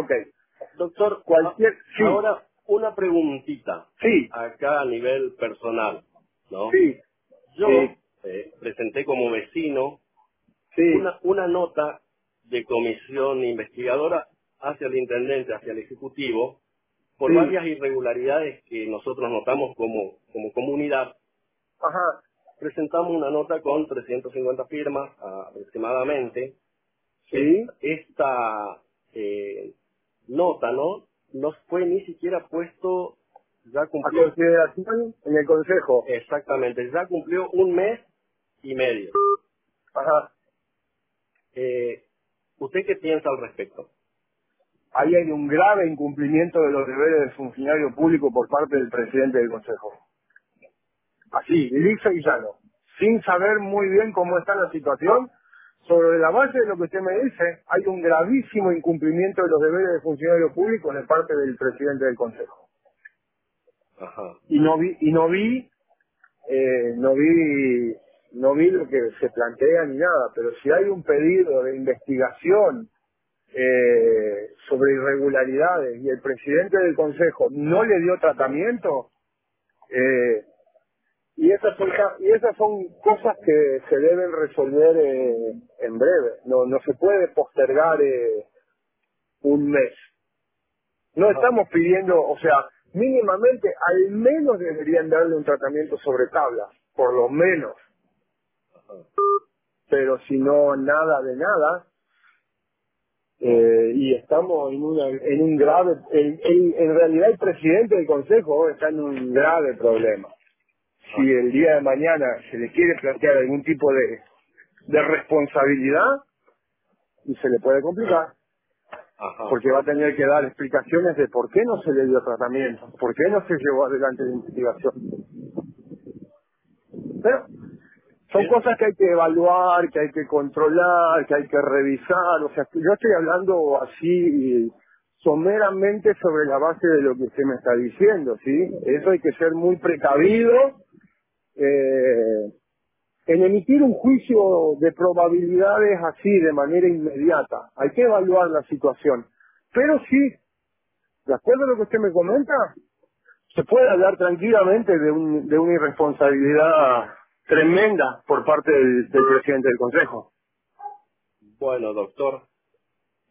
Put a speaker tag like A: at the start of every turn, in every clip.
A: Ok.
B: Doctor,
A: Cualquier... Sí,
B: ahora una preguntita
A: sí,
B: acá a nivel personal, ¿no?
A: sí,
B: Yo
A: Sí.
B: eh, presenté como vecino
A: sí.
B: una, una nota de comisión investigadora hacia el intendente, hacia el ejecutivo, por
A: Sí.
B: varias irregularidades que nosotros notamos como, como comunidad.
A: Ajá.
B: Presentamos una nota con 350 firmas ah, aproximadamente.
A: Sí.
B: Esta eh, nota, ¿no? No fue ni siquiera puesto, ya
A: A
B: cumplió,
A: consideración en el Consejo.
B: exactamente, ya cumplió un mes y medio.
A: Ajá.
B: Eh, ¿Usted qué piensa al respecto?
A: Ahí hay un grave incumplimiento de los deberes del funcionario público por parte del presidente del Consejo. Así, liso y llano. Sin saber muy bien cómo está la situación, sobre la base de lo que usted me dice, hay un gravísimo incumplimiento de los deberes del funcionario público de parte del presidente del Consejo.
B: Ajá.
A: Y no vi, y no vi, eh, no vi, no vi lo que se plantea ni nada, pero si hay un pedido de investigación eh, sobre irregularidades y el presidente del Consejo no le dio tratamiento, eh, y esas son ca- y esas son cosas que se deben resolver eh, en breve. No no se puede postergar eh, un mes. No estamos pidiendo, o sea, mínimamente al menos deberían darle un tratamiento sobre tabla, por lo menos. Pero si no nada de nada, eh, y estamos en, una, en un grave, en realidad el presidente del Consejo está en un grave problema. Si el día de mañana se le quiere plantear algún tipo de, de responsabilidad, y se le puede complicar,
B: Ajá.
A: porque va a tener que dar explicaciones de por qué no se le dio tratamiento, por qué no se llevó adelante la investigación. Pero son
B: Sí.
A: cosas que hay que evaluar, que hay que controlar, que hay que revisar. O sea, yo estoy hablando así someramente sobre la base de lo que usted me está diciendo, ¿sí? Eso hay que ser muy precavido eh, en emitir un juicio de probabilidades así, de manera inmediata. Hay que evaluar la situación. Pero sí, de acuerdo a lo que usted me comenta, se puede hablar tranquilamente de, un, de una irresponsabilidad tremenda por parte del, del presidente del Consejo.
B: Bueno, doctor,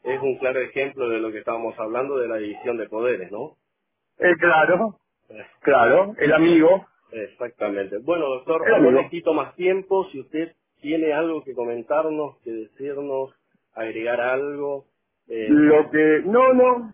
B: es un claro ejemplo de lo que estábamos hablando de la división de poderes, ¿no?
A: Eh, claro, claro, el amigo.
B: Exactamente. Bueno, doctor, no le quito más tiempo. Si usted tiene algo que comentarnos, que decirnos, agregar algo, eh,
A: Lo que, no, no,